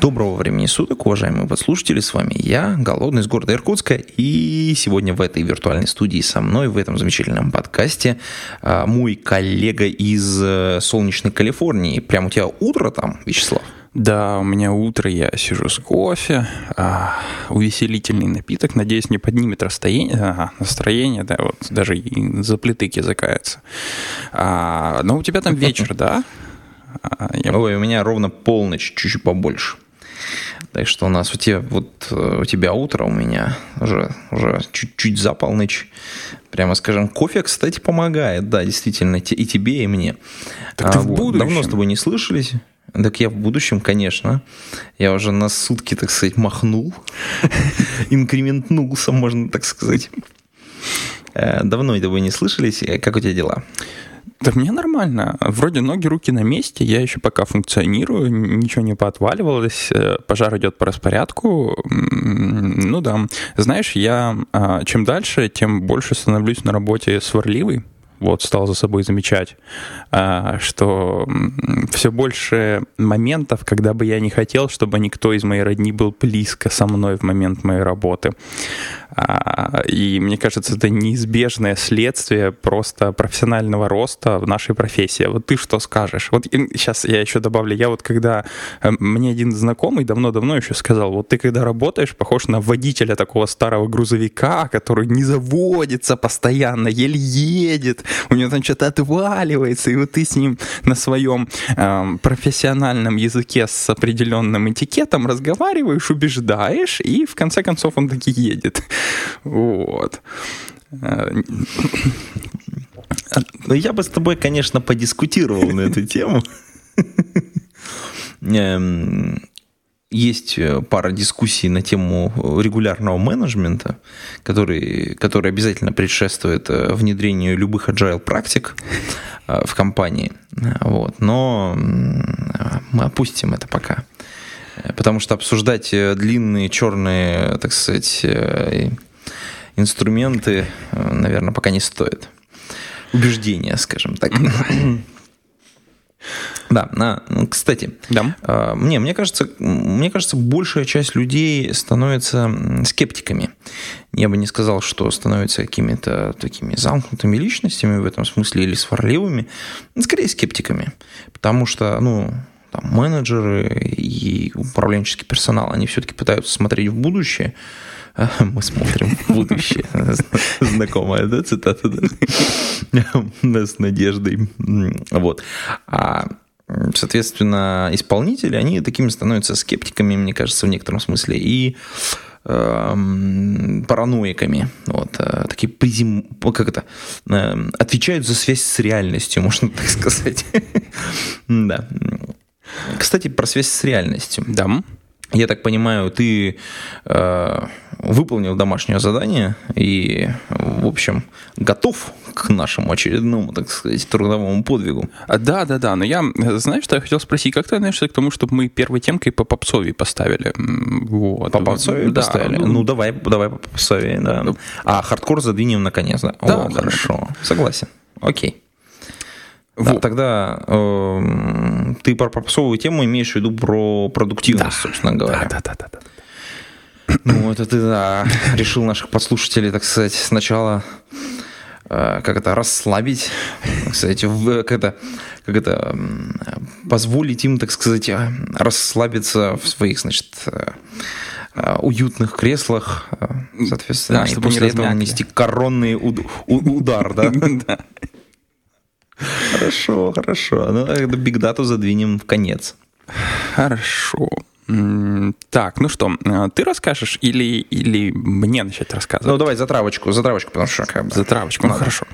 Доброго времени суток, уважаемые подслушатели, с вами я, Голодный из города Иркутска, и сегодня в этой виртуальной студии со мной, в этом замечательном подкасте, а, мой коллега из э, солнечной Калифорнии. Прям у тебя утро там, Вячеслав? Да, у меня утро, я сижу с кофе, а, увеселительный напиток, надеюсь, не поднимет расстояние, ага, настроение, да, вот даже и за плиты кизыкается. А, но у тебя там вечер, да? А, я... Ой, у меня ровно полночь, чуть-чуть побольше. Так что у нас у тебя, вот, э, у тебя утро, у меня уже, уже чуть-чуть за полночь. Прямо скажем, кофе, кстати, помогает, да, действительно, и тебе, и мне. Так а, ты в вот. будущем. Давно с тобой не слышались. Так я в будущем, конечно. Я уже на сутки, так сказать, махнул. Инкрементнулся, можно так сказать. Э, давно это вы не слышались. Как у тебя дела? Да мне нормально. Вроде ноги, руки на месте, я еще пока функционирую, ничего не поотваливалось, э, пожар идет по распорядку. Ну да. Знаешь, я а, чем дальше, тем больше становлюсь на работе сварливый вот стал за собой замечать, а, что все больше моментов, когда бы я не хотел, чтобы никто из моей родни был близко со мной в момент моей работы. А, и мне кажется, это неизбежное следствие просто профессионального роста в нашей профессии. Вот ты что скажешь? Вот сейчас я еще добавлю, я вот когда э, мне один знакомый давно-давно еще сказал, вот ты когда работаешь, похож на водителя такого старого грузовика, который не заводится постоянно, еле едет, у него там что-то отваливается, и вот ты с ним на своем э, профессиональном языке с определенным этикетом разговариваешь, убеждаешь, и в конце концов он таки едет. Вот. Ну, я бы с тобой, конечно, подискутировал на эту тему. Есть э, пара дискуссий на тему регулярного менеджмента, который, который обязательно предшествует э, внедрению любых agile практик э, в компании. Вот. Но мы опустим это пока. Потому что обсуждать длинные черные, так сказать, инструменты, наверное, пока не стоит. Убеждения, скажем так. Да, на, ну, кстати, да. А, мне, мне, кажется, мне кажется, большая часть людей становится скептиками. Я бы не сказал, что становятся какими-то такими замкнутыми личностями в этом смысле или сварливыми, скорее скептиками. Потому что, ну, там, менеджеры и управленческий персонал, они все-таки пытаются смотреть в будущее, мы смотрим в будущее. Знакомая, да, цитата? Да? С надеждой. Вот. А соответственно, исполнители, они такими становятся скептиками, мне кажется, в некотором смысле, и эм, параноиками. Вот, э, такие призем... как это? Э, отвечают за связь с реальностью, можно так сказать. Да. Кстати, про связь с реальностью. Да. Я так понимаю, ты э, выполнил домашнее задание и, в общем, готов к нашему очередному, так сказать, трудовому подвигу. А, да, да, да. Но я, знаешь, что я хотел спросить, как ты относишься к тому, чтобы мы первой темкой по попсове поставили? Вот. По попсове да. поставили? Ну, давай, давай по попсове, да. Ну, а хардкор задвинем наконец, да? Да, О, да, хорошо. Согласен. Окей. Да, вот. тогда э, ты про попсовую тему имеешь в виду про продуктивность, да. собственно говоря. Да, да, да, да. Ну, это ты, да, решил наших подслушателей, так сказать, сначала э, как это, расслабить, кстати, в, как это, как это, позволить им, так сказать, э, расслабиться в своих, значит, э, уютных креслах, соответственно, да, и после этого нанести коронный уд- удар, да? Хорошо, хорошо. Ну, биг дату задвинем в конец. Хорошо. Так, ну что, э, ты расскажешь или, или мне начать рассказывать? Ну, давай за травочку, за травочку, потому что как бы... За травочку, ну, хорошо.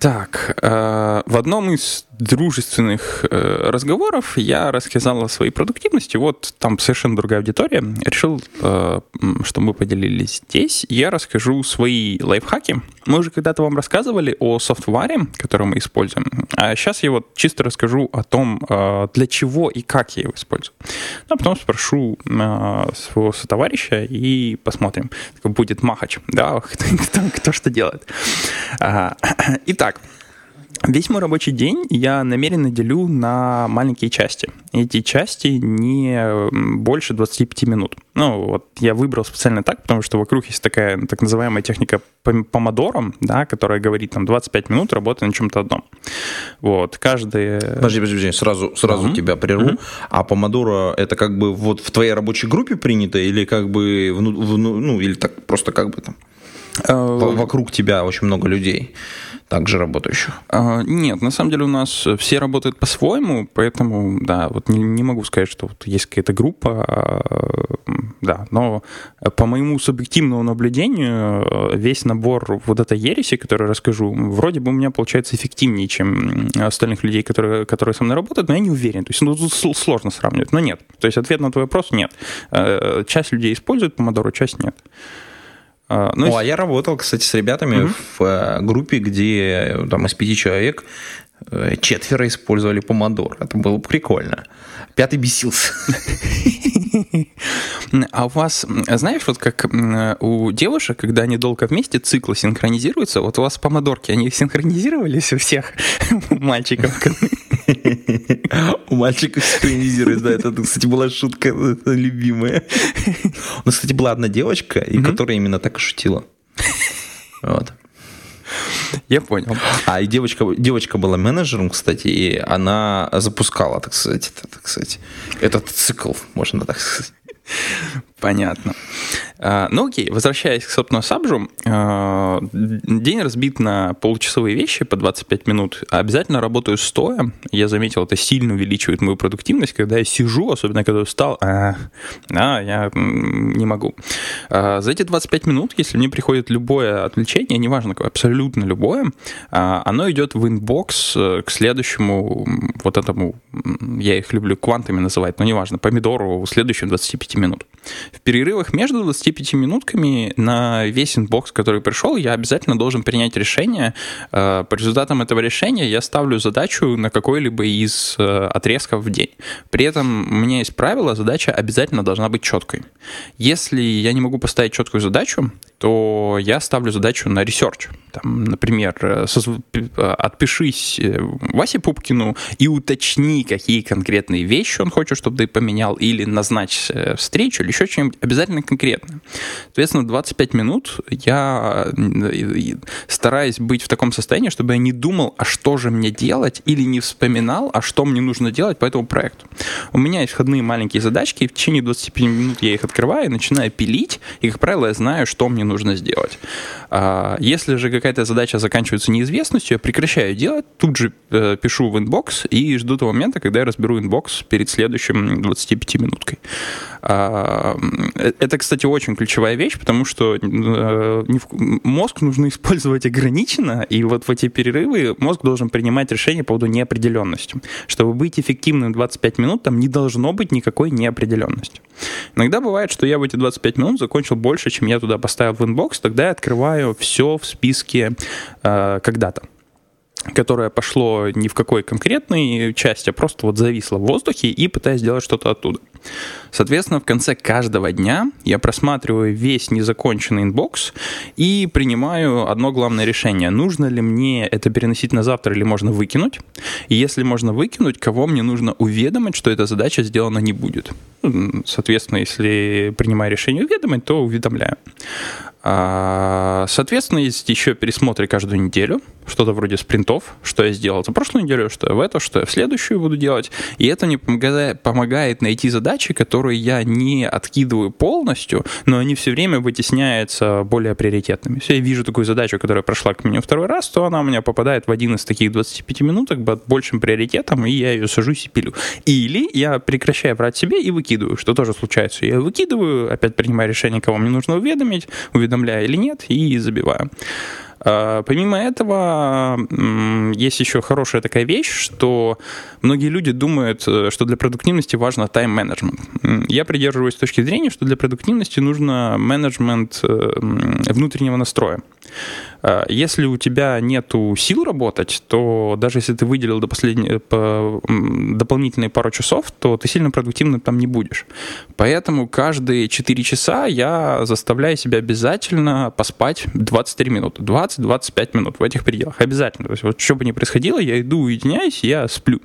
Так, э, в одном из дружественных э, разговоров я рассказал о своей продуктивности. Вот там совершенно другая аудитория. Решил, э, что мы поделились здесь. Я расскажу свои лайфхаки. Мы уже когда-то вам рассказывали о софтваре, который мы используем. А сейчас я вот чисто расскажу о том, э, для чего и как я его использую. Ну, а потом спрошу э, своего сотоварища и посмотрим. Будет махач, да, кто, кто что делает. А, итак, Весь мой рабочий день я намеренно делю на маленькие части. Эти части не больше 25 минут. Ну, вот я выбрал специально так, потому что вокруг есть такая так называемая техника помодоро, да, которая говорит, там, 25 минут работы на чем-то одном. Вот, каждый... Подожди, подожди, подожди сразу, сразу uh-huh. тебя прерву. Uh-huh. А помодоро это как бы вот в твоей рабочей группе принято или как бы, в, в, ну, или так просто как бы там? Uh... Вокруг тебя очень много людей также работающих? А, нет, на самом деле у нас все работают по-своему, поэтому, да, вот не, не могу сказать, что вот есть какая-то группа, а, да, но по моему субъективному наблюдению весь набор вот этой ереси, который расскажу, вроде бы у меня получается эффективнее, чем остальных людей, которые, которые со мной работают, но я не уверен. То есть ну, сложно сравнивать, но нет. То есть ответ на твой вопрос – нет. Э, часть людей использует помодоро, часть нет. А, ну, О, а я работал, кстати, с ребятами угу. в э, группе, где там из пяти человек э, четверо использовали помодор. Это было прикольно. Пятый бесился. А у вас, знаешь, вот как у девушек, когда они долго вместе, циклы синхронизируются, вот у вас помодорки, они синхронизировались у всех мальчиков? У мальчиков синхронизируется, да, это, кстати, была шутка любимая. У нас, кстати, была одна девочка, и которая именно так и шутила. Вот. Я понял. А и девочка, девочка была менеджером, кстати, и она запускала, так сказать, так сказать, этот цикл, можно так сказать. Понятно. А, ну окей, возвращаясь к, собственно, сабжу, а, день разбит на получасовые вещи по 25 минут. Обязательно работаю стоя. Я заметил, это сильно увеличивает мою продуктивность, когда я сижу, особенно когда устал, а, а я не могу. А, за эти 25 минут, если мне приходит любое отвлечение, неважно абсолютно любое, оно идет в inbox э, к следующему вот этому, я их люблю квантами называть, но неважно, помидору следующим 25 минут. В перерывах между 25 минутками на весь inbox, который пришел, я обязательно должен принять решение. Э, по результатам этого решения я ставлю задачу на какой-либо из э, отрезков в день. При этом у меня есть правило, задача обязательно должна быть четкой. Если я не могу поставить четкую задачу, то я ставлю задачу на research. Там, например, э, отпишись Васе Пупкину и уточни, какие конкретные вещи он хочет, чтобы ты поменял, или назначь встречу, или еще что-нибудь обязательно конкретное. Соответственно, 25 минут я э, стараюсь быть в таком состоянии, чтобы я не думал, а что же мне делать, или не вспоминал, а что мне нужно делать по этому проекту. У меня есть входные маленькие задачки, и в течение 25 минут я их открываю и начинаю пилить, и, как правило, я знаю, что мне нужно сделать. А, если же какая-то задача заканчивается неизвестностью, я прекращаю делать, тут же э, пишу в inbox и жду того момента, когда я разберу inbox перед следующим 25 минуткой. А, э, это, кстати, очень ключевая вещь, потому что э, мозг нужно использовать ограниченно, и вот в эти перерывы мозг должен принимать решение по поводу неопределенности. Чтобы быть эффективным 25 минут, там не должно быть никакой неопределенности. Иногда бывает, что я в эти 25 минут закончил больше, чем я туда поставил в inbox, тогда я открываю все в списке э, когда-то которое пошло ни в какой конкретной части, а просто вот зависло в воздухе и пытаясь сделать что-то оттуда. Соответственно, в конце каждого дня я просматриваю весь незаконченный inbox и принимаю одно главное решение. Нужно ли мне это переносить на завтра или можно выкинуть? И если можно выкинуть, кого мне нужно уведомить, что эта задача сделана не будет? Соответственно, если принимаю решение уведомить, то уведомляю. А, соответственно, есть еще пересмотры каждую неделю, что-то вроде спринтов, что я сделал за прошлую неделю, что я в эту, что я в следующую буду делать. И это мне помогает найти задачи, которые я не откидываю полностью, но они все время вытесняются более приоритетными. Если я вижу такую задачу, которая прошла к мне второй раз, то она у меня попадает в один из таких 25 минуток под большим приоритетом, и я ее сажусь и пилю. Или я прекращаю брать себе и выкидываю, что тоже случается. Я выкидываю, опять принимаю решение, кого мне нужно уведомить, уведомляю или нет, и забиваю. А, помимо этого, есть еще хорошая такая вещь, что многие люди думают, э, что для продуктивности важно тайм-менеджмент. Я придерживаюсь точки зрения, что для продуктивности нужно менеджмент э, внутреннего настроя. А, если у тебя нет сил работать, то даже если ты выделил до последней, по, дополнительные пару часов, то ты сильно продуктивным там не будешь. Поэтому каждые 4 часа я заставляю себя обязательно поспать 23 минуты. 20-25 минут в этих пределах. Обязательно. То есть вот что бы ни происходило, я иду, уединяюсь, я сплю.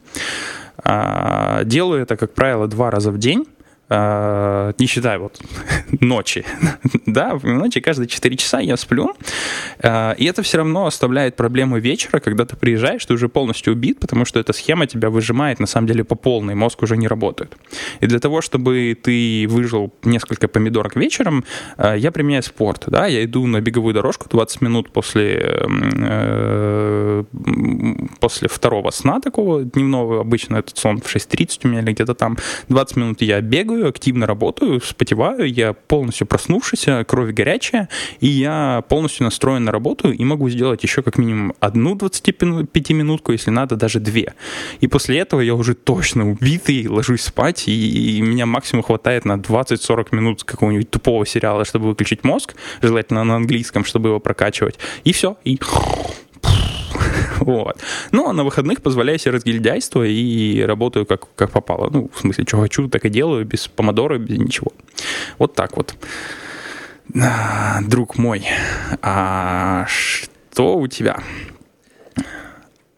А, делаю это, как правило, два раза в день. А, не считая вот ночи, да, в ночи каждые 4 часа я сплю, а, и это все равно оставляет проблему вечера, когда ты приезжаешь, ты уже полностью убит, потому что эта схема тебя выжимает на самом деле по полной, мозг уже не работает. И для того, чтобы ты выжил несколько помидорок вечером, а, я применяю спорт, да, я иду на беговую дорожку 20 минут после, э, после второго сна такого дневного, обычно этот сон в 6.30 у меня или где-то там, 20 минут я бегаю, активно работаю, спотеваю, я полностью проснувшийся, кровь горячая, и я полностью настроен на работу и могу сделать еще как минимум одну 25-минутку, если надо, даже две. И после этого я уже точно убитый, ложусь спать, и, и меня максимум хватает на 20-40 минут какого-нибудь тупого сериала, чтобы выключить мозг, желательно на английском, чтобы его прокачивать. И все, и вот. Ну, а на выходных позволяю себе разгильдяйство и работаю как, как попало. Ну, в смысле, что хочу, так и делаю, без помодора, без ничего. Вот так вот. А, друг мой, а что у тебя?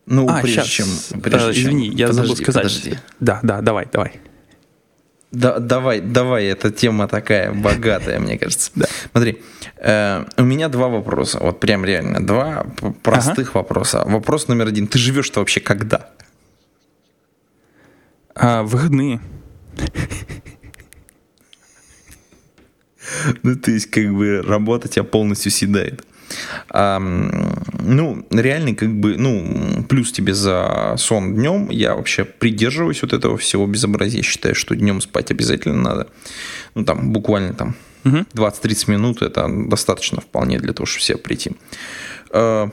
Ну, а, прежде сейчас. чем... Прежде а, извини, чем... я подожди, забыл сказать. Подожди. Да, да, давай, давай. Да, давай, давай, эта тема такая богатая, мне кажется. Да. Смотри, э, у меня два вопроса, вот прям реально два простых ага. вопроса. Вопрос номер один: ты живешь-то вообще когда? А, выходные. Ну, то есть, как бы работа тебя полностью съедает. А, ну, реально, как бы, ну, плюс тебе за сон днем. Я вообще придерживаюсь вот этого всего безобразия. Считаю, что днем спать обязательно надо. Ну, там, буквально там угу. 20-30 минут это достаточно вполне для того, чтобы себе прийти. А,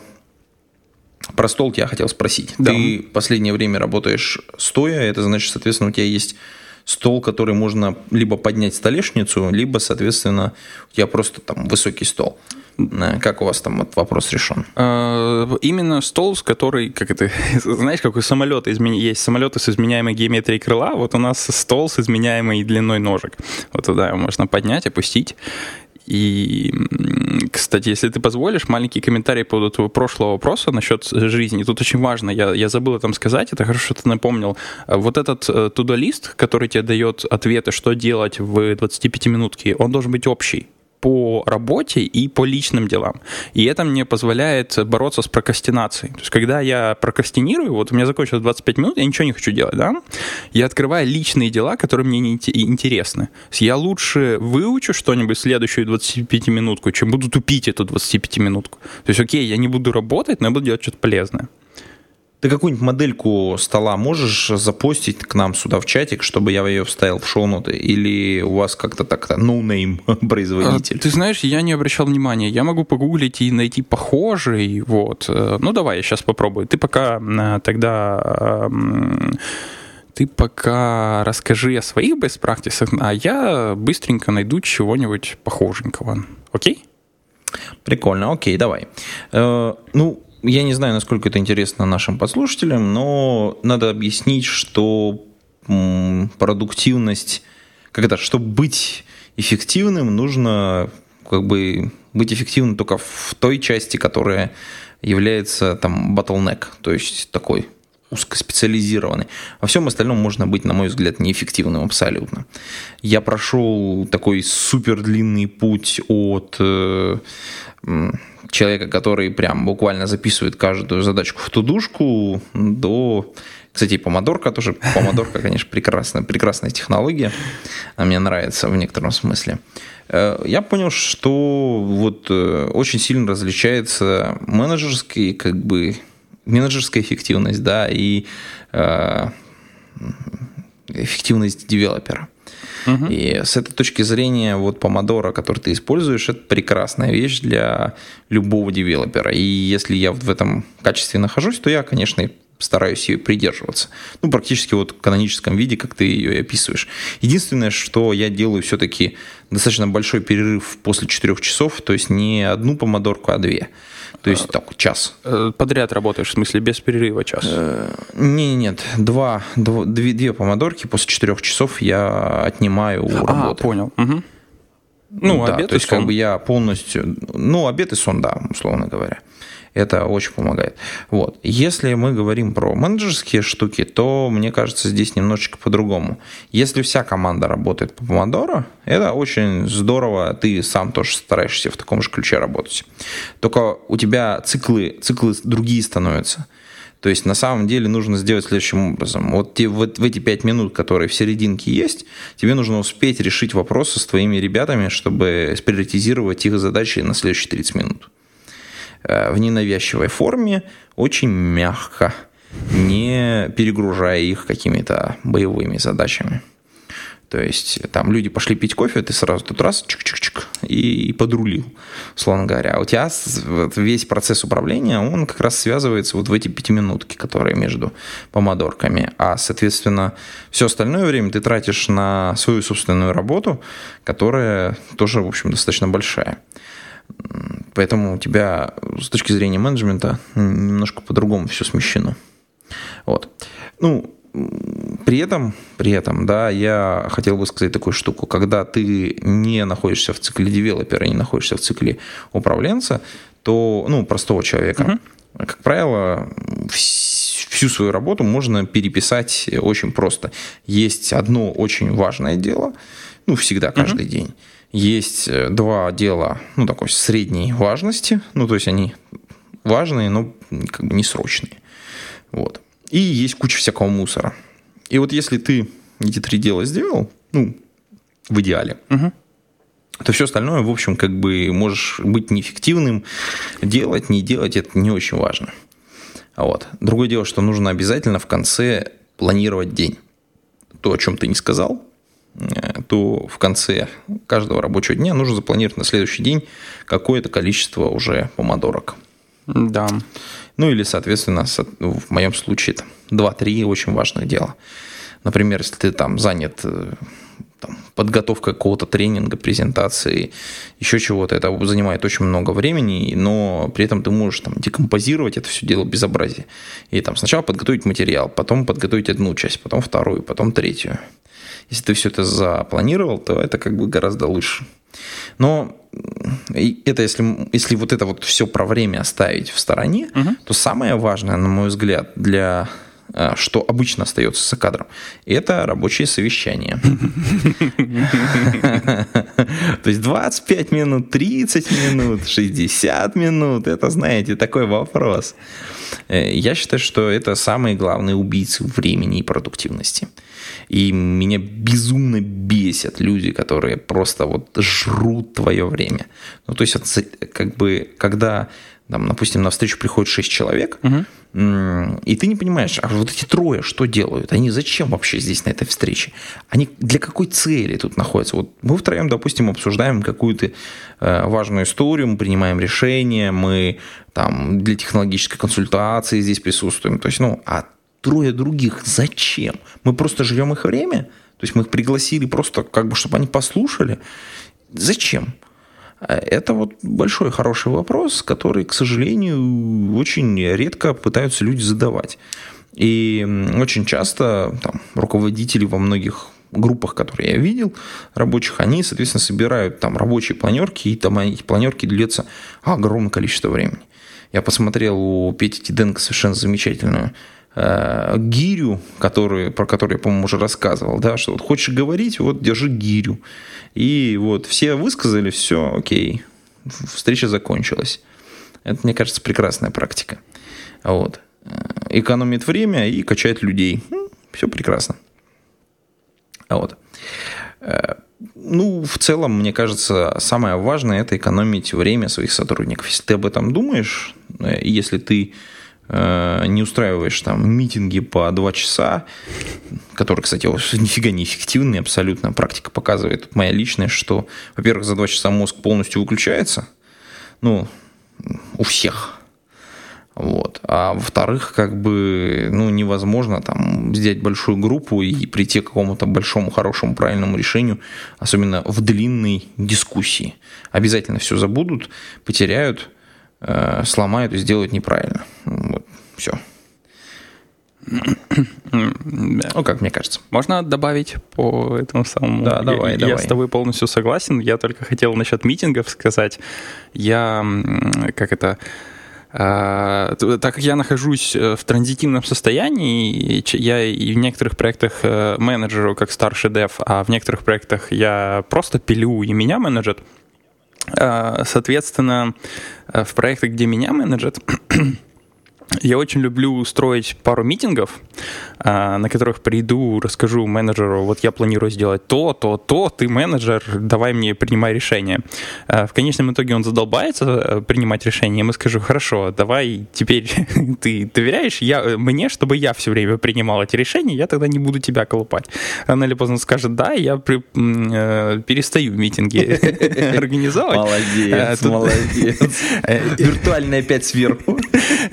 про стол я хотел спросить. Да. Ты последнее время работаешь стоя, это значит, соответственно, у тебя есть стол, который можно либо поднять столешницу, либо, соответственно, у тебя просто там высокий стол. Как у вас там вот вопрос решен? А, именно стол, с который, как это, знаешь, какой самолет измен... есть самолеты с изменяемой геометрией крыла, вот у нас стол с изменяемой длиной ножек. Вот туда его можно поднять, опустить. И, кстати, если ты позволишь, маленький комментарий по поводу твоего прошлого вопроса насчет жизни. Тут очень важно, я, я забыл там сказать, это хорошо, что ты напомнил. Вот этот э, тудолист, который тебе дает ответы, что делать в 25-минутке, он должен быть общий по работе и по личным делам. И это мне позволяет бороться с прокрастинацией. То есть, когда я прокрастинирую, вот у меня закончилось 25 минут, я ничего не хочу делать, да, я открываю личные дела, которые мне не интересны. Я лучше выучу что-нибудь следующую 25-минутку, чем буду тупить эту 25-минутку. То есть, окей, я не буду работать, но я буду делать что-то полезное. Ты какую-нибудь модельку стола можешь запостить к нам сюда в чатик, чтобы я ее вставил в шоу-ноты? Или у вас как-то так-то no-name производитель? А, ты знаешь, я не обращал внимания. Я могу погуглить и найти похожий. Вот. Э, ну, давай, я сейчас попробую. Ты пока э, тогда ты пока расскажи о своих practices, а я быстренько найду чего-нибудь похоженького. Окей? Прикольно, окей, давай. Э, ну, я не знаю, насколько это интересно нашим подслушателям, но надо объяснить, что продуктивность, это, чтобы быть эффективным, нужно как бы быть эффективным только в той части, которая является там bottleneck, то есть такой узкоспециализированный. Во всем остальном можно быть, на мой взгляд, неэффективным абсолютно. Я прошел такой супер длинный путь от э, человека, который прям буквально записывает каждую задачку в тудушку, до... Кстати, помодорка тоже. Помодорка, конечно, прекрасная, прекрасная технология. Она мне нравится в некотором смысле. Э, я понял, что вот э, очень сильно различается менеджерский, как бы, менеджерская эффективность, да, и э, эффективность девелопера. Угу. И с этой точки зрения вот помодоро, который ты используешь, это прекрасная вещь для любого девелопера. И если я в этом качестве нахожусь, то я, конечно, стараюсь ее придерживаться. Ну, практически вот в каноническом виде, как ты ее описываешь. Единственное, что я делаю все-таки достаточно большой перерыв после 4 часов, то есть не одну помодорку, а две. То есть а, так, час. Э, подряд работаешь, в смысле без перерыва час? Э, не, нет, два, два, две, две помодорки после четырех часов я отнимаю у а, работы. понял. Угу. Ну, да, обед то есть сон. как бы я полностью, ну, обед и сон, да, условно говоря. Это очень помогает. Вот. Если мы говорим про менеджерские штуки, то, мне кажется, здесь немножечко по-другому. Если вся команда работает по помодоро, это очень здорово, ты сам тоже стараешься в таком же ключе работать. Только у тебя циклы, циклы другие становятся. То есть на самом деле нужно сделать следующим образом. Вот те, вот в эти пять минут, которые в серединке есть, тебе нужно успеть решить вопросы с твоими ребятами, чтобы сприоритизировать их задачи на следующие 30 минут. Э, в ненавязчивой форме, очень мягко, не перегружая их какими-то боевыми задачами. То есть там люди пошли пить кофе, ты сразу тут раз, чик-чик-чик, и, и подрулил, условно говоря. А у тебя весь процесс управления, он как раз связывается вот в эти пятиминутки, которые между помодорками. А, соответственно, все остальное время ты тратишь на свою собственную работу, которая тоже, в общем, достаточно большая. Поэтому у тебя с точки зрения менеджмента немножко по-другому все смещено. Вот. Ну, при этом, при этом, да, я хотел бы сказать такую штуку. Когда ты не находишься в цикле девелопера, не находишься в цикле управленца, то, ну, простого человека, uh-huh. как правило, всю свою работу можно переписать очень просто. Есть одно очень важное дело, ну, всегда, каждый uh-huh. день есть э, два дела, ну, такой средней важности, ну, то есть они важные, но как бы не срочные. Вот. И есть куча всякого мусора. И вот если ты эти три дела сделал, ну, в идеале, угу. то все остальное, в общем, как бы можешь быть неэффективным, делать, не делать, это не очень важно. Вот. Другое дело, что нужно обязательно в конце планировать день. То, о чем ты не сказал, то в конце каждого рабочего дня нужно запланировать на следующий день какое-то количество уже помодорок. Да. Ну или, соответственно, в моем случае 2-3 очень важных дела. Например, если ты там занят э, там, подготовкой какого-то тренинга, презентации, еще чего-то, это занимает очень много времени, но при этом ты можешь там декомпозировать это все дело безобразие. И там сначала подготовить материал, потом подготовить одну часть, потом вторую, потом третью. Если ты все это запланировал, то это как бы гораздо лучше. Но это если, если вот это вот все про время оставить в стороне, угу. то самое важное, на мой взгляд, для что обычно остается за кадром, это рабочее совещание. То есть 25 минут, 30 минут, 60 минут, это, знаете, такой вопрос. Э, я считаю, что это самые главные убийцы времени и продуктивности. И меня безумно бесят люди, которые просто вот жрут твое время. Ну, то есть, как бы, когда, там, допустим, на встречу приходит 6 человек, угу. И ты не понимаешь, а вот эти трое что делают? Они зачем вообще здесь на этой встрече? Они для какой цели тут находятся? Вот мы втроем, допустим, обсуждаем какую-то э, важную историю, мы принимаем решения, мы там для технологической консультации здесь присутствуем. То есть, ну, а трое других зачем? Мы просто живем их время? То есть мы их пригласили просто, как бы, чтобы они послушали? Зачем? А это вот большой хороший вопрос, который, к сожалению, очень редко пытаются люди задавать. И очень часто там, руководители во многих группах, которые я видел, рабочих, они, соответственно, собирают там рабочие планерки, и там эти планерки длятся огромное количество времени. Я посмотрел у Пети Тиденко совершенно замечательную э, гирю, которую, про которую я, по-моему, уже рассказывал, да, что вот хочешь говорить, вот держи гирю. И вот все высказали, все, окей, встреча закончилась. Это, мне кажется, прекрасная практика. Вот. Э, экономит время и качает людей. Все прекрасно. Вот. Э, ну, в целом, мне кажется, самое важное – это экономить время своих сотрудников. Если ты об этом думаешь, э, если ты не устраиваешь там митинги по два часа, которые, кстати, нифига не эффективные абсолютно. Практика показывает, моя личная, что, во-первых, за два часа мозг полностью выключается, ну, у всех. Вот. А во-вторых, как бы, ну, невозможно там взять большую группу и прийти к какому-то большому, хорошему, правильному решению, особенно в длинной дискуссии. Обязательно все забудут, потеряют, э, сломают и сделают неправильно. Вот. Все. Ну, как мне кажется. Можно добавить по этому самому? Да, давай, я, давай. Я с тобой полностью согласен. Я только хотел насчет митингов сказать. Я, как это, а, так как я нахожусь э, в транзитивном состоянии, я и в некоторых проектах э, менеджеру как старший дев, а в некоторых проектах я просто пилю и меня менеджет. А, соответственно, э, в проектах, где меня менеджет, я очень люблю устроить пару митингов, а, на которых приду, расскажу менеджеру, вот я планирую сделать то, то, то, ты менеджер, давай мне принимай решение. А, в конечном итоге он задолбается э, принимать решение, и мы скажу, хорошо, давай теперь ты доверяешь я, мне, чтобы я все время принимал эти решения, я тогда не буду тебя колупать. Рано или поздно скажет, да, я при, э, перестаю митинги организовывать. Молодец, молодец. Виртуальный опять сверху.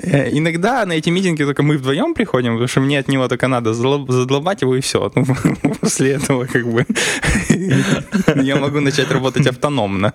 Иногда на эти митинги только мы вдвоем приходим, потому что мне от него только надо задолбать его и все. Ну, после этого как бы я могу начать работать автономно.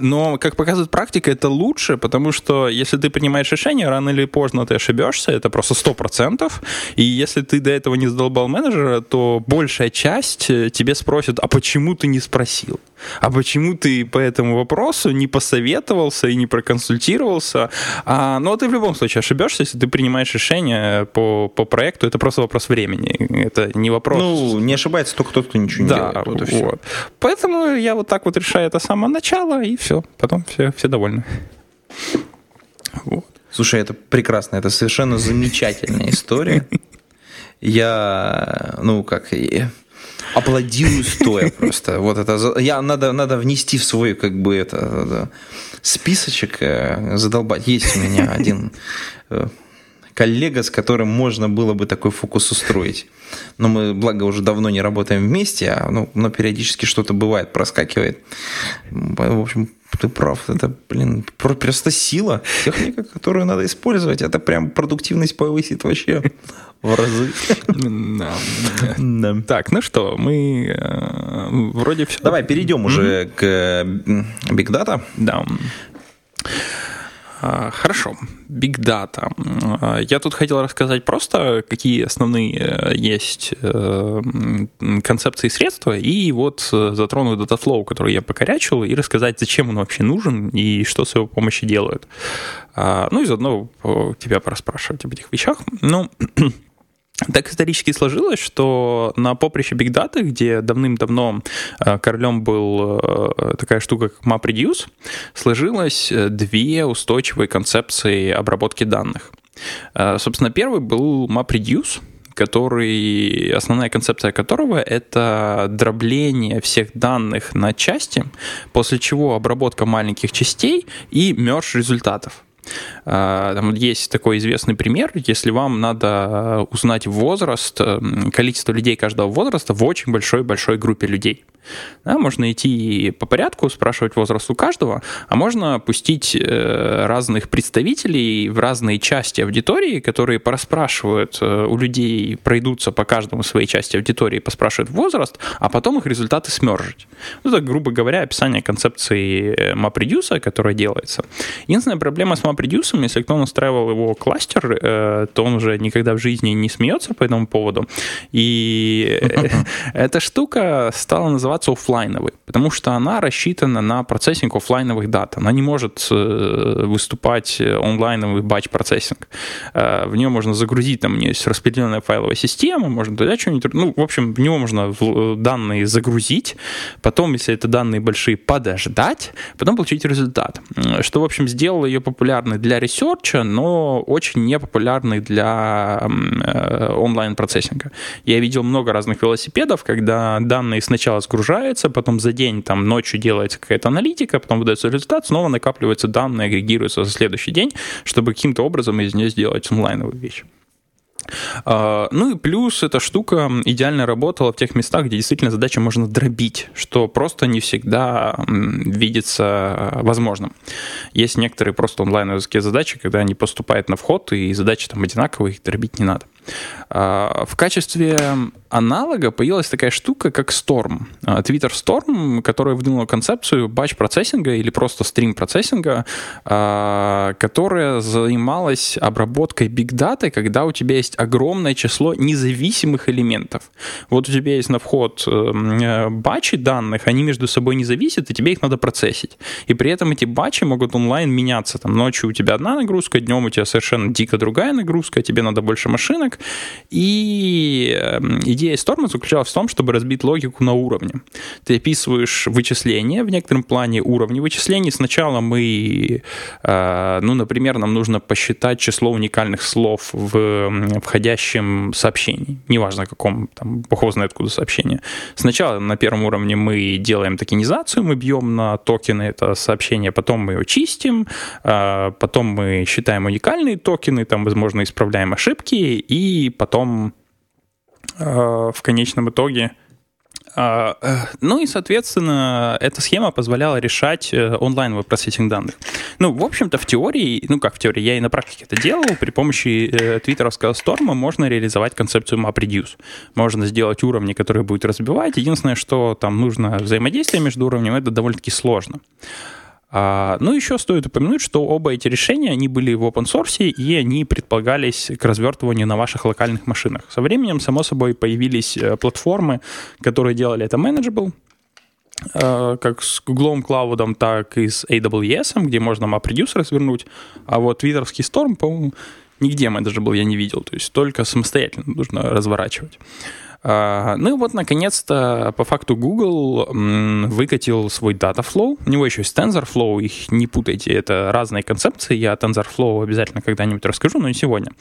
Но, как показывает практика, это лучше, потому что если ты принимаешь решение, рано или поздно ты ошибешься, это просто 100%. И если ты до этого не задолбал менеджера, то большая часть тебе спросит, а почему ты не спросил? А почему ты по этому вопросу не посоветовался и не проконсультировался? А, но ты в любом случае ошибешься, если ты принимаешь решение по, по проекту, это просто вопрос времени. Это не вопрос... Ну, не ошибается только тот, кто ничего не да, делает. Вот и вот. Поэтому я вот так вот решаю это с самого начала, и все. Потом все, все довольны. Вот. Слушай, это прекрасно, это совершенно замечательная история. Я, ну, как, аплодирую стоя просто. Вот это я надо надо внести в свой как бы это, это списочек э, задолбать. Есть у меня один э, коллега, с которым можно было бы такой фокус устроить. Но мы, благо, уже давно не работаем вместе, а, ну, но периодически что-то бывает, проскакивает. В общем, ты прав. Это, блин, просто сила. Техника, которую надо использовать, это прям продуктивность повысит вообще в разы. Да. Так, ну что, мы э, вроде все. Давай перейдем уже к Big Data. Да. А, хорошо, Big Data. А, я тут хотел рассказать просто, какие основные э, есть э, концепции средства, и вот э, затрону Dataflow, который я покорячил, и рассказать, зачем он вообще нужен и что с его помощью делают. А, ну и заодно тебя пораспрашивать об этих вещах. Ну, Так исторически сложилось, что на поприще Big Data, где давным-давно э, королем был э, такая штука, как MapReduce, сложилось э, две устойчивые концепции обработки данных. Собственно, первый был MapReduce, который, основная концепция которого это дробление всех данных на части, после чего обработка маленьких частей и мерж результатов. А, там есть такой известный пример, если вам надо узнать возраст, количество людей каждого возраста в очень большой-большой группе людей. Да, можно идти по порядку, спрашивать возраст у каждого, а можно пустить э, разных представителей в разные части аудитории, которые пораспрашивают э, у людей, пройдутся по каждому своей части аудитории, поспрашивают возраст, а потом их результаты смержить. Это, грубо говоря, описание концепции э, MapReduce, которая делается. Единственная проблема с MapReduce, если кто настраивал его кластер, то он уже никогда в жизни не смеется по этому поводу. И эта штука стала называться офлайновой, потому что она рассчитана на процессинг офлайновых дат. Она не может э, выступать онлайновый batch processing. Э, в нее можно загрузить, там у нее есть распределенная файловая система, можно туда что-нибудь... Ну, в общем, в него можно данные загрузить, потом, если это данные большие, подождать, потом получить результат. Что, в общем, сделало ее популярной популярный для research а, но очень непопулярный для э, онлайн-процессинга. Я видел много разных велосипедов, когда данные сначала сгружаются, потом за день, там, ночью делается какая-то аналитика, потом выдается результат, снова накапливаются данные, агрегируются за следующий день, чтобы каким-то образом из нее сделать онлайновую вещь. А, ну и плюс эта штука идеально работала в тех местах, где действительно задачи можно дробить, что просто не всегда видится возможным. Есть некоторые просто онлайновские задачи, когда они поступают на вход, и задачи там одинаковые, их дробить не надо. А, в качестве аналога появилась такая штука, как Storm. А, Twitter Storm, которая выдвинула концепцию батч-процессинга или просто стрим-процессинга, а, которая занималась обработкой биг-даты, когда у тебя есть огромное число независимых элементов. Вот у тебя есть на вход э, батчи данных, они между собой не зависят, и тебе их надо процессить. И при этом эти батчи могут онлайн меняться. Там ночью у тебя одна нагрузка, днем у тебя совершенно дико другая нагрузка, тебе надо больше машинок. И эм, идея Storm заключалась в том, чтобы разбить логику на уровне. Ты описываешь вычисления в некотором плане уровни вычислений. Сначала мы, э, ну, например, нам нужно посчитать число уникальных слов в входящем сообщении. Неважно, каком, там, бог знает откуда сообщение. Сначала на первом уровне мы делаем токенизацию, мы бьем на токены это сообщение, потом мы его чистим, э, потом мы считаем уникальные токены, там, возможно, исправляем ошибки, и потом э, в конечном итоге а, э, ну и, соответственно, эта схема позволяла решать э, онлайн процессинг данных. Ну, в общем-то, в теории, ну как в теории, я и на практике это делал, при помощи э, твиттеровского сторма можно реализовать концепцию MapReduce. Можно сделать уровни, которые будут разбивать. Единственное, что там нужно взаимодействие между уровнями, это довольно-таки сложно. А, ну, еще стоит упомянуть, что оба эти решения, они были в open source, и они предполагались к развертыванию на ваших локальных машинах. Со временем, само собой, появились э, платформы, которые делали это manageable, э, как с Google Cloud, так и с AWS, где можно развернуть. А вот твиттерский Storm, по-моему, нигде manageable я не видел. То есть только самостоятельно нужно разворачивать. Ну и вот, наконец-то, по факту Google выкатил свой Dataflow. У него еще есть TensorFlow, их не путайте, это разные концепции. Я TensorFlow обязательно когда-нибудь расскажу, но не сегодня.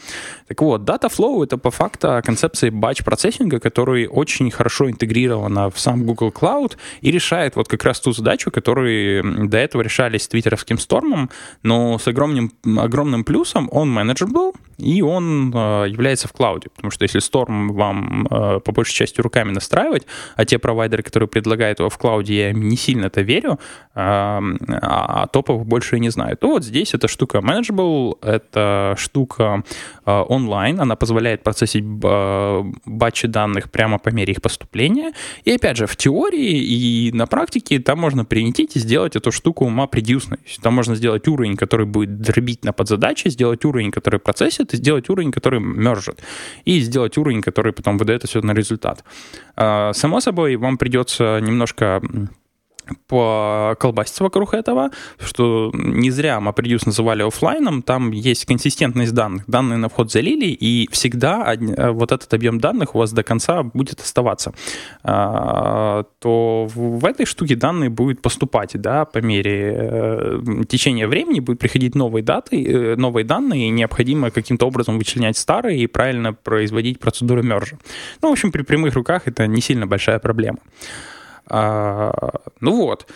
Так вот, Dataflow — это по факту концепция батч-процессинга, которая очень хорошо интегрирована в сам Google Cloud и решает вот как раз ту задачу, которую до этого решались с твиттеровским стормом, но с огромным, огромным плюсом он manageable, и он э, является в клауде, потому что если Storm вам э, по большей части руками настраивать, а те провайдеры, которые предлагают его в клауде, я не сильно это верю, а, а топов больше не знаю, то вот здесь эта штука manageable, это штука а, онлайн, она позволяет процессить батчи данных прямо по мере их поступления. И опять же, в теории и на практике там можно применить и сделать эту штуку предюсной. Там можно сделать уровень, который будет дробить на подзадачи, сделать уровень, который процессит, и сделать уровень, который мержит. И сделать уровень, который потом выдает все на результат. А, само собой, вам придется немножко поколбаситься вокруг этого, что не зря MapReduce называли офлайном, там есть консистентность данных. Данные на вход залили, и всегда э, вот этот объем данных у вас до конца будет оставаться. А, то в этой штуке данные будут поступать, да, по мере э, течения времени будут приходить новые даты, э, новые данные, и необходимо каким-то образом вычленять старые и правильно производить процедуру мержа. Ну, в общем, при прямых руках это не сильно большая проблема. А, ну вот.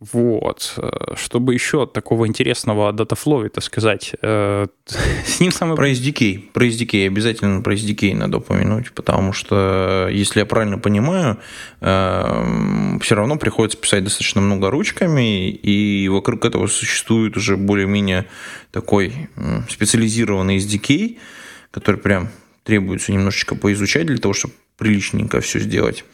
Вот. Чтобы еще такого интересного датафлоу, это сказать, э, с ним самое... Про SDK. Про SDK. Обязательно про SDK надо упомянуть, потому что, если я правильно понимаю, э, все равно приходится писать достаточно много ручками, и вокруг этого существует уже более-менее такой специализированный SDK, который прям требуется немножечко поизучать для того, чтобы приличненько все сделать.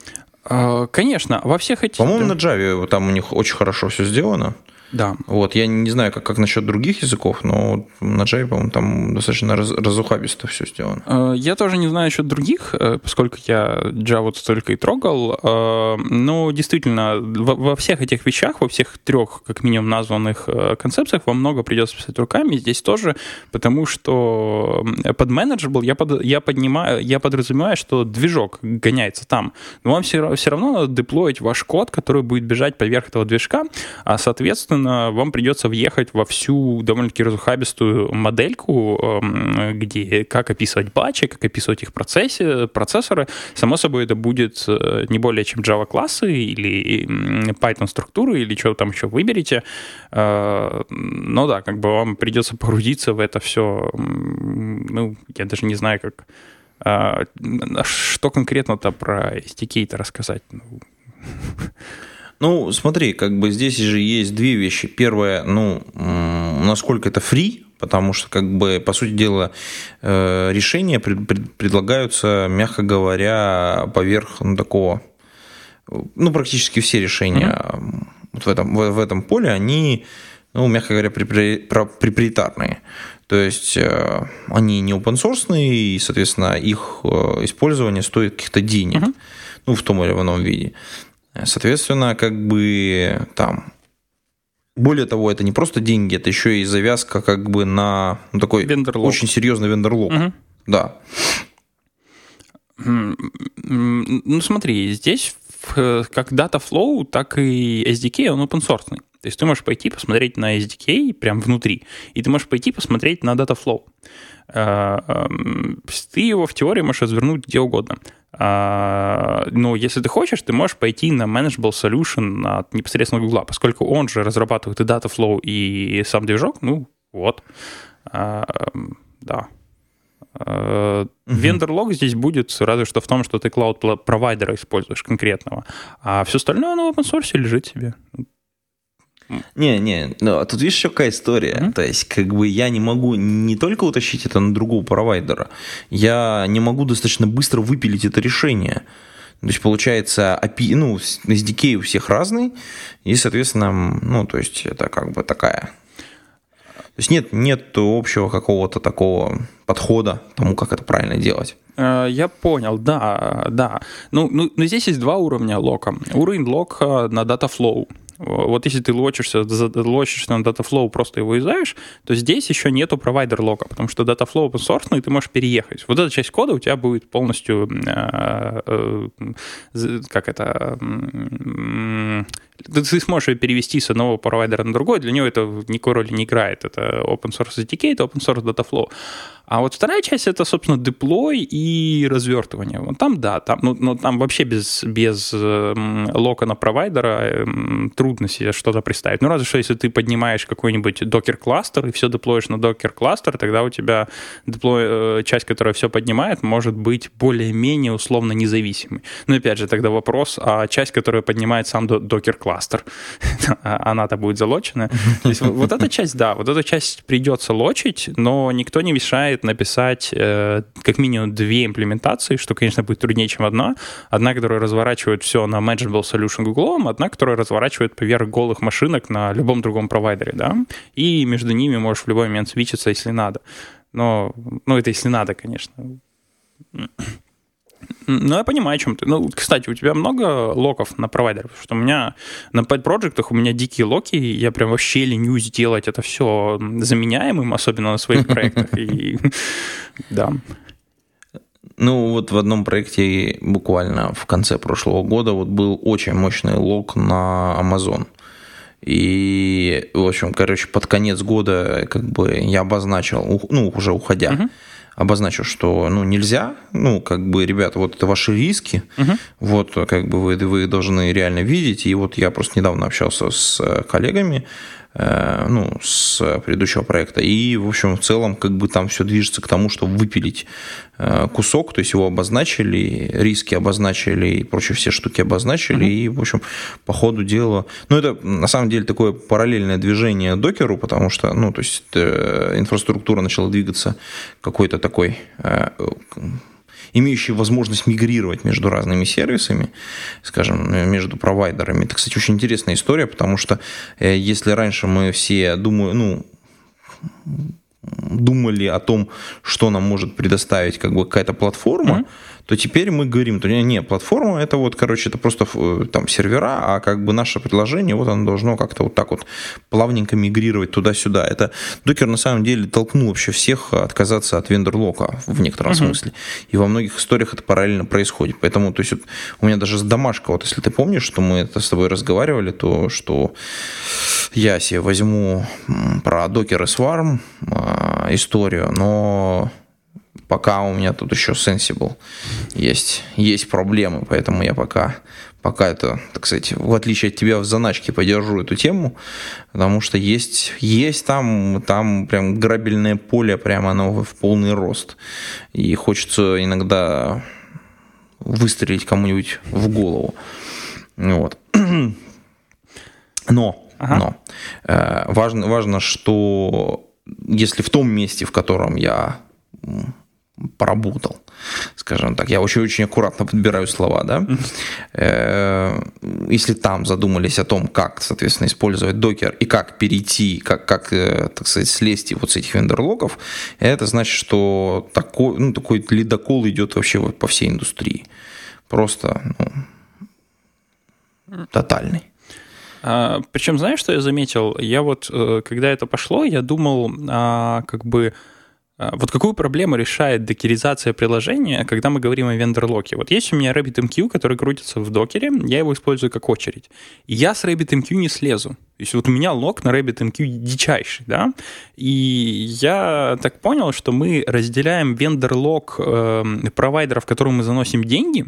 А, конечно, во всех этих... По-моему, на Java там у них очень хорошо все сделано. Да. Вот, я не знаю, как, как насчет других языков, но на Java, по-моему, там достаточно раз, разухабисто все сделано. А, я тоже не знаю насчет других, э, поскольку я Java только и трогал. А, но действительно, во, всех этих вещах, во всех трех, как минимум, названных э, концепциях, вам много придется писать руками. Здесь тоже, потому что под manageable я, под, я, поднимаю, я подразумеваю, что движок гоняется там. Но вам все, все равно надо деплоить ваш код, который будет бежать поверх этого движка, а, соответственно, соответственно, вам придется въехать во всю довольно-таки разухабистую модельку, эм, где как описывать батчи, как описывать их процессе, процессоры. Само собой, это будет э, не более чем Java-классы или Python-структуры, или что там еще выберете. Э, но да, как бы вам придется погрузиться в это все. Ну, я даже не знаю, как... Э, что конкретно-то про SDK-то рассказать? Ну, смотри, как бы здесь же есть две вещи. Первое, ну, насколько это free, потому что, как бы, по сути дела, э, решения предлагаются, мягко говоря, поверх ну, такого, ну, практически все решения mm-hmm. вот в этом, в, в этом поле, они, ну, мягко говоря, проприетарные. То есть э, они не open source, и, соответственно, их э, использование стоит каких-то денег, mm-hmm. ну, в том или ином виде. Соответственно, как бы там более того, это не просто деньги, это еще и завязка как бы на ну, такой вендерлог. очень серьезный вендерлог. Угу. Да. Ну смотри, здесь как Dataflow, так и SDK, он open source. То есть ты можешь пойти посмотреть на SDK прям внутри, и ты можешь пойти посмотреть на Dataflow. Э, эм, ты его в теории можешь развернуть где угодно. А, но если ты хочешь, ты можешь пойти на Manageable Solution от непосредственно Google, поскольку он же разрабатывает и Dataflow, и сам движок, ну вот, а, да. Вендор-лог uh-huh. здесь будет разве что в том, что ты клауд-провайдера используешь конкретного, а все остальное на open source лежит себе. Не, не, ну, а тут видишь еще какая история. Mm-hmm. То есть, как бы я не могу не только утащить это на другого провайдера, я не могу достаточно быстро выпилить это решение. То есть, получается, API, ну, SDK у всех разный, и, соответственно, ну, то есть, это как бы такая... То есть, нет, нет общего какого-то такого подхода тому, как это правильно делать. Э, я понял, да, да. Ну, ну, но здесь есть два уровня лока. Уровень лока на Dataflow – вот если ты лочишься, лочишься на Dataflow, просто его юзаешь, то здесь еще нету провайдер лока, потому что Dataflow open source, и ты можешь переехать. Вот эта часть кода у тебя будет полностью, э, э, как это, ты сможешь ее перевести с одного провайдера на другой, для него это никакой роли не играет. Это open source SDK, это open source Dataflow. А вот вторая часть это, собственно, деплой и развертывание. Вот там, да, там, ну, ну, там вообще без, без э, лока провайдера э, трудно себе что-то представить. Ну, разве что если ты поднимаешь какой-нибудь докер-кластер и все деплоишь на докер-кластер, тогда у тебя деплой, э, часть, которая все поднимает, может быть более-менее условно независимой. Но опять же, тогда вопрос, а часть, которая поднимает сам докер-кластер, она-то будет залочена. То есть вот эта часть, да, вот эта часть придется лочить, но никто не мешает написать э, как минимум две имплементации, что, конечно, будет труднее, чем одна. Одна, которая разворачивает все на Manageable Solution Google, одна, которая разворачивает поверх голых машинок на любом другом провайдере, да, и между ними можешь в любой момент свичиться, если надо. Но, ну, это если надо, конечно. Ну, я понимаю, о чем ты. Ну, кстати, у тебя много локов на провайдерах? Потому что у меня на Pet Project у меня дикие локи, я прям вообще ленюсь делать это все заменяемым, особенно на своих проектах. И да. Ну, вот в одном проекте буквально в конце прошлого года вот был очень мощный лог на Amazon. И, в общем, короче, под конец года как бы я обозначил, ну, уже уходя, uh-huh обозначу, что ну, нельзя, ну, как бы, ребята, вот это ваши риски, угу. вот, как бы вы, вы должны реально видеть, и вот я просто недавно общался с э, коллегами, ну, с предыдущего проекта. И, в общем, в целом, как бы там все движется к тому, чтобы выпилить э, кусок, то есть его обозначили, риски обозначили и прочие все штуки обозначили, mm-hmm. и, в общем, по ходу дела... Ну, это, на самом деле, такое параллельное движение докеру, потому что, ну, то есть э, инфраструктура начала двигаться какой-то такой имеющие возможность мигрировать между разными сервисами, скажем, между провайдерами. Это, кстати, очень интересная история, потому что э, если раньше мы все, думаю, ну, думали о том, что нам может предоставить как бы какая-то платформа, mm-hmm. То теперь мы говорим, то не, платформа это вот, короче, это просто э, там сервера, а как бы наше приложение, вот оно должно как-то вот так вот плавненько мигрировать туда-сюда. Это докер на самом деле толкнул вообще всех отказаться от вендор-лока в некотором uh-huh. смысле. И во многих историях это параллельно происходит. Поэтому, то есть вот, у меня даже с домашка, вот если ты помнишь, что мы это с тобой разговаривали, то что я себе возьму про докер и Swarm э, историю, но пока у меня тут еще Sensible есть, есть проблемы, поэтому я пока, пока это, так сказать, в отличие от тебя в заначке подержу эту тему, потому что есть, есть там, там прям грабельное поле, прямо оно в полный рост. И хочется иногда выстрелить кому-нибудь в голову. Вот. Но, ага. но э, важно, важно, что если в том месте, в котором я поработал, скажем так. Я очень-очень аккуратно подбираю слова, да. Э, если там задумались о том, как, соответственно, использовать докер и как перейти, как, как э, так сказать, слезть вот с этих вендорлогов, это значит, что такой, ну, такой ледокол идет вообще вот по всей индустрии. Просто, ну, тотальный. А, причем, знаешь, что я заметил? Я вот, э, когда это пошло, я думал, а, как бы, вот какую проблему решает докеризация приложения, когда мы говорим о вендор-локе? Вот есть у меня RabbitMQ, который крутится в докере, я его использую как очередь. И я с RabbitMQ не слезу. То есть вот у меня лог на RabbitMQ дичайший, да? И я так понял, что мы разделяем вендор-лог э, провайдеров, которым мы заносим деньги,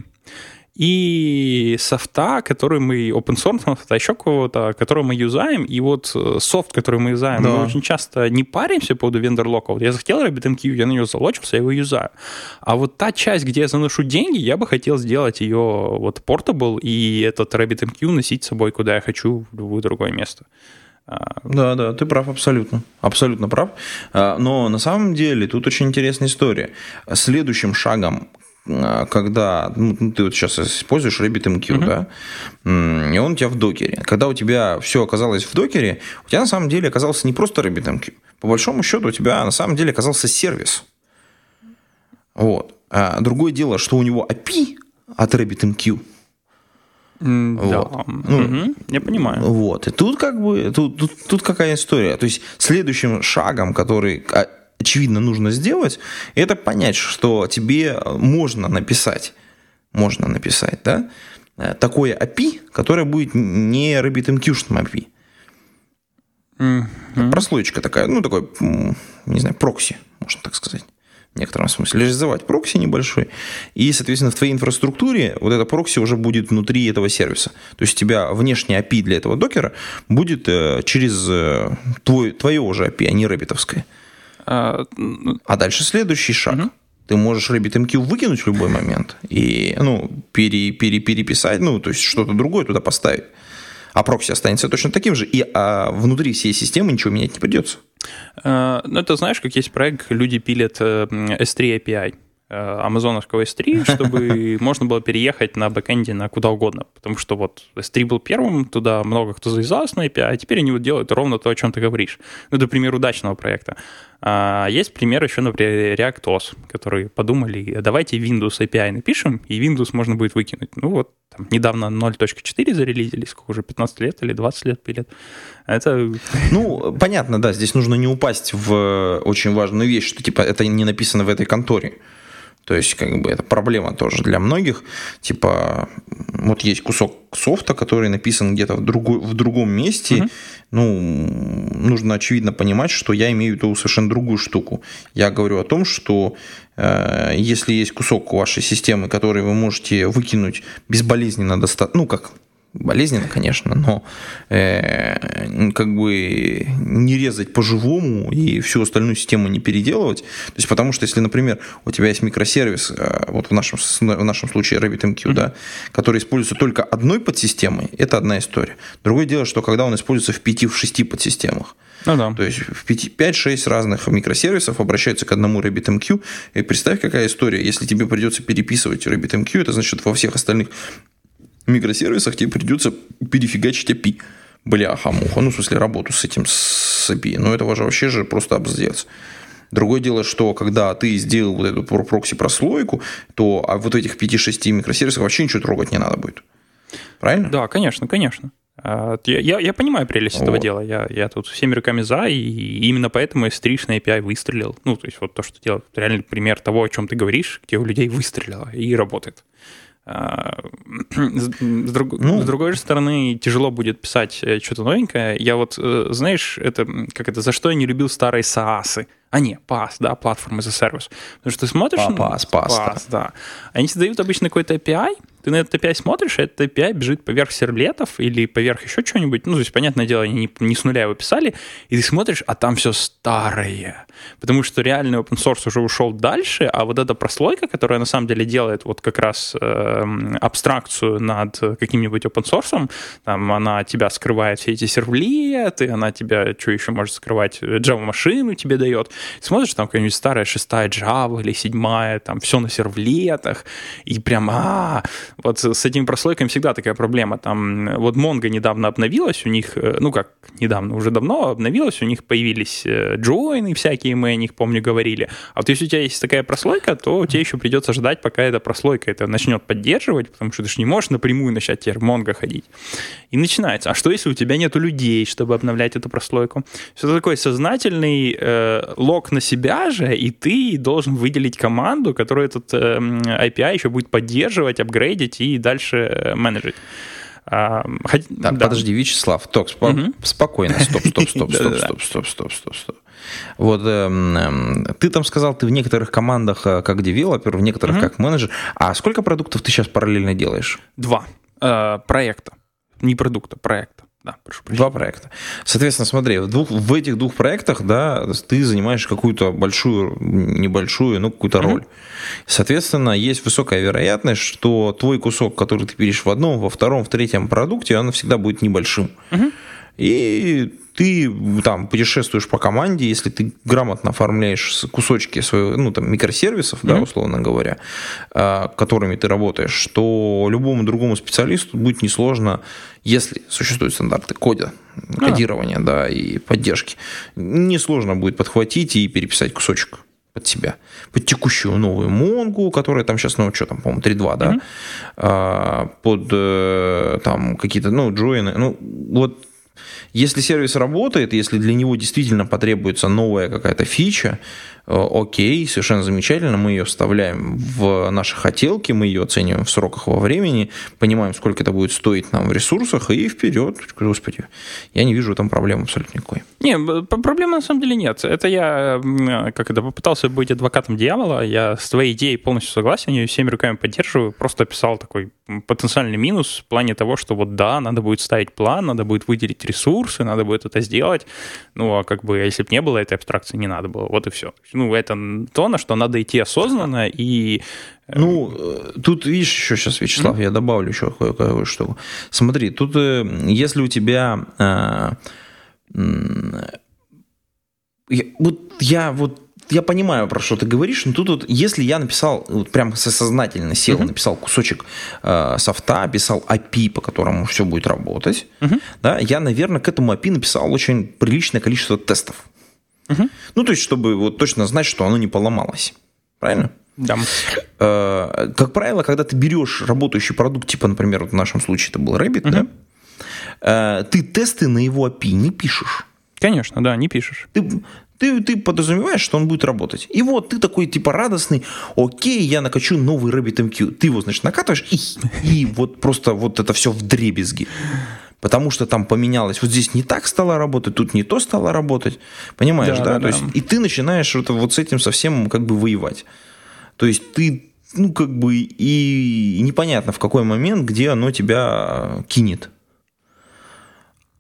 и софта, который мы, open source софта, еще кого-то, который мы юзаем, и вот э, софт, который мы юзаем, да. мы очень часто не паримся по поводу вендор лока. Вот я захотел RabbitMQ, я на него залочился, я его юзаю. А вот та часть, где я заношу деньги, я бы хотел сделать ее вот portable, и этот RabbitMQ носить с собой, куда я хочу, в любое другое место. А, да, да, ты прав абсолютно. Абсолютно прав. А, но на самом деле тут очень интересная история. Следующим шагом, а, когда ну, ты вот сейчас используешь RabbitMQ, uh-huh. да, и он у тебя в докере. Когда у тебя все оказалось в докере, у тебя на самом деле оказался не просто RabbitMQ. По большому счету у тебя на самом деле оказался сервис. Вот. А другое дело, что у него API от RabbitMQ. Mm, вот. Да. Ну, угу, я понимаю. Вот. И тут как бы тут, тут, тут какая история. То есть следующим шагом, который а, очевидно нужно сделать, это понять, что тебе можно написать, можно написать, да, э, такое API, которое будет не RabbitMQ API. Mm-hmm. Прослоечка такая, ну, такой, не знаю, прокси, можно так сказать в некотором смысле, реализовать прокси небольшой, и, соответственно, в твоей инфраструктуре вот эта прокси уже будет внутри этого сервиса. То есть у тебя внешний API для этого докера будет э, через э, твой, твое уже API, а не рэббитовское. А, а дальше следующий шаг. Угу. Ты можешь RabbitMQ выкинуть в любой момент и ну, пере, пере, переписать, ну, то есть что-то другое туда поставить. А прокси останется точно таким же, и а внутри всей системы ничего менять не придется. А, ну, это знаешь, как есть проект, люди пилят э, S3 API. Э, амазоновского S3, чтобы можно было переехать на бэкэнде на куда угодно. Потому что вот S3 был первым, туда много кто завязался на API, а теперь они вот делают ровно то, о чем ты говоришь. Ну, это пример удачного проекта. А есть пример еще, например, ReactOS, которые подумали, давайте Windows API напишем, и Windows можно будет выкинуть. Ну вот, там, недавно 0.4 зарелизили, сколько уже, 15 лет или 20 лет пилят. Это... Ну, понятно, да, здесь нужно не упасть в очень важную вещь, что типа это не написано в этой конторе. То есть, как бы, это проблема тоже для многих. Типа, вот есть кусок софта, который написан где-то в, другой, в другом месте. Uh-huh. Ну, нужно очевидно понимать, что я имею в виду совершенно другую штуку. Я говорю о том, что э, если есть кусок вашей системы, который вы можете выкинуть безболезненно достаточно, ну, как болезненно, конечно, но э, как бы не резать по-живому и всю остальную систему не переделывать. То есть, потому что если, например, у тебя есть микросервис, э, вот в нашем, в нашем случае RabbitMQ, mm-hmm. да, который используется только одной подсистемой, это одна история. Другое дело, что когда он используется в 5-6 подсистемах, ну, да. То есть в 5-6 разных микросервисов обращаются к одному RabbitMQ. И представь, какая история. Если тебе придется переписывать RabbitMQ, это значит, во всех остальных микросервисах тебе придется перефигачить API. Бляха-муха. Ну, в смысле, работу с этим, с API. Но это же вообще же просто обздец. Другое дело, что когда ты сделал вот эту прокси-прослойку, то а вот этих 5-6 микросервисов вообще ничего трогать не надо будет. Правильно? Да, конечно, конечно. А, я, я, я понимаю прелесть вот. этого дела. Я, я тут всеми руками за, и именно поэтому S3 на API выстрелил. Ну, то есть вот то, что делает реальный пример того, о чем ты говоришь, где у людей выстрелило и работает. А, с, друг, ну, с другой же стороны, тяжело будет писать э, что-то новенькое. Я вот, э, знаешь, это как это, за что я не любил старые SaaS. А, не, PaaS, да, платформа за сервис. Потому что ты смотришь... PaaS, PaaS, PaaS, да. Они тебе дают обычно какой-то API, ты на этот API смотришь, и этот API бежит поверх сервлетов или поверх еще чего-нибудь. Ну, то есть, понятное дело, они не, не с нуля его писали, и ты смотришь, а там все старое. Потому что реальный open source уже ушел дальше, а вот эта прослойка, которая на самом деле делает вот как раз э, абстракцию над каким-нибудь open source, там она тебя скрывает все эти сервлеты, она тебя, что еще может скрывать, Java-машину тебе дает. Смотришь, там какая-нибудь старая шестая Java или седьмая, там все на сервлетах, и прям, а, вот с этими прослойками всегда такая проблема. Там вот Mongo недавно обновилась, у них, э, ну как недавно, уже давно обновилась, у них появились э, джойны всякие, мы о них, помню, говорили. А вот если у тебя есть такая прослойка, то тебе еще придется ждать, пока эта прослойка это начнет поддерживать, потому что ты же не можешь напрямую начать теперь Mongo ходить. И начинается. А что, если у тебя нету людей, чтобы обновлять эту прослойку? Все такой сознательный э, лог на себя же, и ты должен выделить команду, которая этот э, API еще будет поддерживать, апгрейдить, видеть и дальше э, менеджить. А, так, да. подожди, Вячеслав, ток, спо- угу. спокойно, стоп, стоп, стоп, стоп, стоп, стоп, стоп, стоп, стоп. Вот э, ты там сказал, ты в некоторых командах э, как девелопер, в некоторых как менеджер. А сколько продуктов ты сейчас параллельно делаешь? Два э, проекта, не продукта, проекта. Да, прошу прощения. Два проекта. Соответственно, смотри, в, двух, в этих двух проектах, да, ты занимаешь какую-то большую, небольшую, ну, какую-то роль. Mm-hmm. Соответственно, есть высокая вероятность, что твой кусок, который ты пилишь в одном, во втором, в третьем продукте, он всегда будет небольшим. Mm-hmm. И ты там путешествуешь по команде, если ты грамотно оформляешь кусочки своего, ну, там, микросервисов, mm-hmm. да, условно говоря, а, которыми ты работаешь, то любому другому специалисту будет несложно, если существуют стандарты кода, а. кодирования, да, и поддержки, несложно будет подхватить и переписать кусочек под себя, под текущую новую Монгу, которая там сейчас, ну, что там, по-моему, 3.2, да, mm-hmm. под э, там какие-то, ну, джойны, ну, вот если сервис работает, если для него действительно потребуется новая какая-то фича, окей, совершенно замечательно, мы ее вставляем в наши хотелки, мы ее оцениваем в сроках во времени, понимаем, сколько это будет стоить нам в ресурсах, и вперед. Господи, я не вижу там проблем абсолютно никакой. Не, проблемы на самом деле нет. Это я, как это, попытался быть адвокатом дьявола, я с твоей идеей полностью согласен, ее всеми руками поддерживаю, просто описал такой потенциальный минус в плане того, что вот да, надо будет ставить план, надо будет выделить ресурсы, надо будет это сделать, ну, а как бы, если бы не было этой абстракции, не надо было, вот и все ну, это то, на что надо идти осознанно и... Э, ну, э, тут, видишь, еще сейчас, Вячеслав, mm-hmm. я добавлю еще кое-что. Смотри, тут, э, если у тебя... Вот я вот я понимаю, про что ты говоришь, но тут вот, если я написал, вот прям сознательно сел, uh-huh. написал кусочек э, софта, писал API, по которому все будет работать, uh-huh. да, я, наверное, к этому API написал очень приличное количество тестов. Угу. Ну, то есть, чтобы вот точно знать, что оно не поломалось. Правильно? Да. Э, как правило, когда ты берешь работающий продукт, типа, например, вот в нашем случае это был Rabbit, угу. да, э, ты тесты на его API не пишешь. Конечно, да, не пишешь. Ты, ты, ты подразумеваешь, что он будет работать. И вот ты такой типа радостный, окей, я накачу новый RabbitMQ. Ты его, значит, накатываешь, и, и вот просто вот это все в дребезги потому что там поменялось, вот здесь не так стало работать, тут не то стало работать, понимаешь, да? да? да то есть, и ты начинаешь вот, вот с этим совсем как бы воевать. То есть ты, ну, как бы, и непонятно в какой момент, где оно тебя кинет.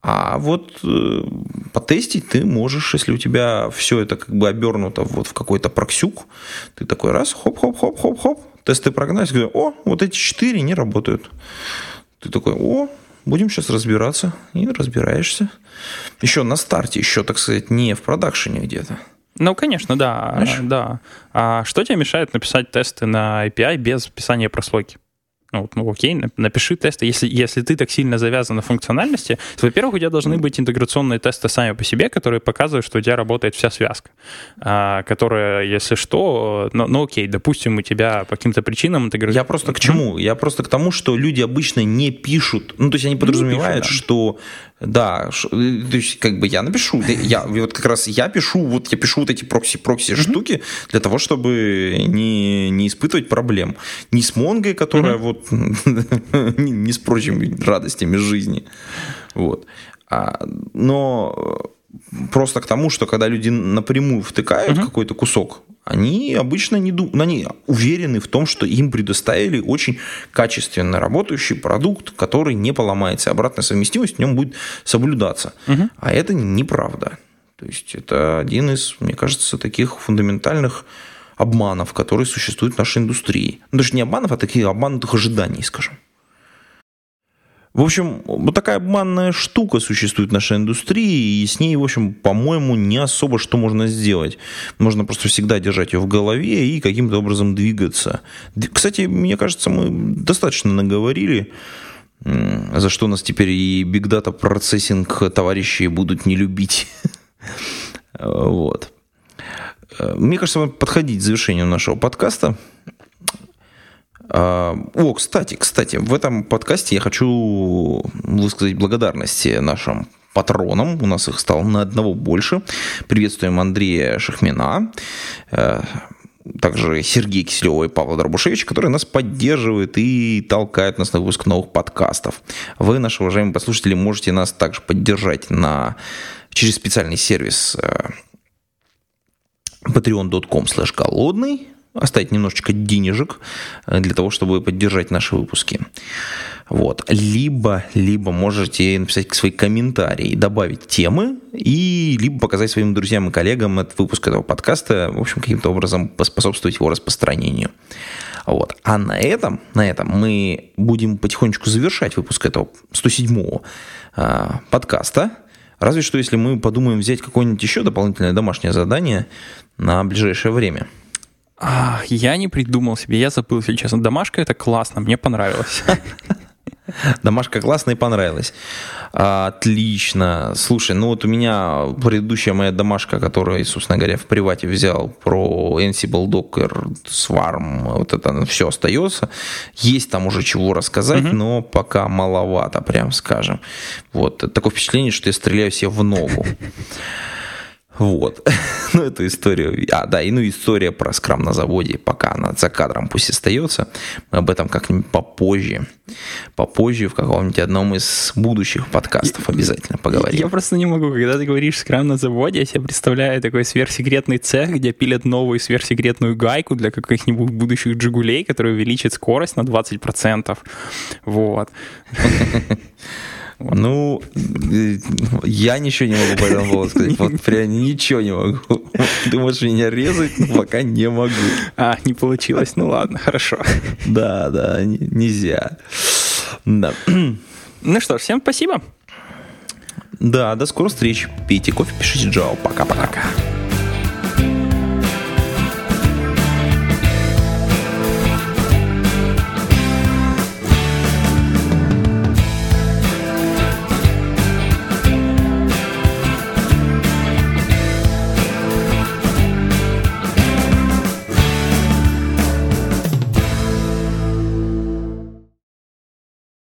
А вот э, потестить ты можешь, если у тебя все это как бы обернуто вот в какой-то проксюк, ты такой раз, хоп-хоп-хоп-хоп-хоп, тесты прогнать, о, вот эти четыре не работают. Ты такой, о, Будем сейчас разбираться. И разбираешься. Еще на старте, еще, так сказать, не в продакшене где-то. Ну, конечно, да. Знаешь? да. А что тебе мешает написать тесты на API без писания прослойки? Ну, ну окей, напиши тесты. Если, если ты так сильно завязан на функциональности, то, во-первых, у тебя должны быть интеграционные тесты сами по себе, которые показывают, что у тебя работает вся связка. А, которая, если что, ну, ну окей, допустим, у тебя по каким-то причинам интеграция... Я просто к чему? Я просто к тому, что люди обычно не пишут, ну, то есть они подразумевают, пишут, да. что да, э, то есть как бы я напишу, я вот как раз я пишу, вот я пишу вот эти прокси прокси mm-hmm. штуки для того, чтобы не, не испытывать проблем ни с Монгой, которая mm-hmm. вот не, с прочими радостями жизни, вот, а, но просто к тому, что когда люди напрямую втыкают mm-hmm. какой-то кусок они обычно не дум... они уверены в том, что им предоставили очень качественно работающий продукт, который не поломается. Обратная совместимость в нем будет соблюдаться. Угу. А это неправда. То есть это один из, мне кажется, таких фундаментальных обманов, которые существуют в нашей индустрии. Ну, даже не обманов, а таких обманутых ожиданий, скажем. В общем, вот такая обманная штука существует в нашей индустрии, и с ней, в общем, по-моему, не особо что можно сделать. Можно просто всегда держать ее в голове и каким-то образом двигаться. Кстати, мне кажется, мы достаточно наговорили, за что нас теперь и Big Data процессинг товарищи будут не любить. Вот. Мне кажется, подходить к завершению нашего подкаста. А, о, кстати, кстати, в этом подкасте я хочу высказать благодарность нашим патронам. У нас их стало на одного больше. Приветствуем Андрея Шахмина, э, также Сергей Киселева и Павла Дробушевича, которые нас поддерживают и толкают нас на выпуск новых подкастов. Вы, наши уважаемые послушатели, можете нас также поддержать на, через специальный сервис э, patreon.com slash голодный оставить немножечко денежек э, для того, чтобы поддержать наши выпуски. Вот. Либо, либо можете написать свои комментарии, добавить темы, и либо показать своим друзьям и коллегам этот выпуск этого подкаста, в общем, каким-то образом поспособствовать его распространению. Вот. А на этом, на этом мы будем потихонечку завершать выпуск этого 107-го э, подкаста. Разве что, если мы подумаем взять какое-нибудь еще дополнительное домашнее задание на ближайшее время – а, я не придумал себе, я забыл, если честно. Домашка это классно, мне понравилось. Домашка классная и понравилась. Отлично. Слушай, ну вот у меня предыдущая моя домашка, которую, собственно говоря, в привате взял про Ansible Docker, Swarm, вот это все остается. Есть там уже чего рассказать, угу. но пока маловато, прям скажем. Вот. Такое впечатление, что я стреляю себе в ногу. Вот. ну, эту историю. А, да, и ну история про скрам на заводе, пока она за кадром пусть остается. Мы об этом как-нибудь попозже. Попозже в каком-нибудь одном из будущих подкастов обязательно поговорим. Я просто не могу, когда ты говоришь скрам на заводе, я себе представляю такой сверхсекретный цех, где пилят новую сверхсекретную гайку для каких-нибудь будущих джигулей, которая увеличит скорость на 20%. Вот. Ну, я ничего не могу по этому поводу сказать. Вот прям ничего не могу. Ты можешь меня резать, но пока не могу. А, не получилось. Ну ладно, хорошо. Да, да, нельзя. Да. Ну что ж, всем спасибо. Да, до скорых встреч. Пейте кофе, пишите Джао. Пока-пока. Пока. -пока. Пока.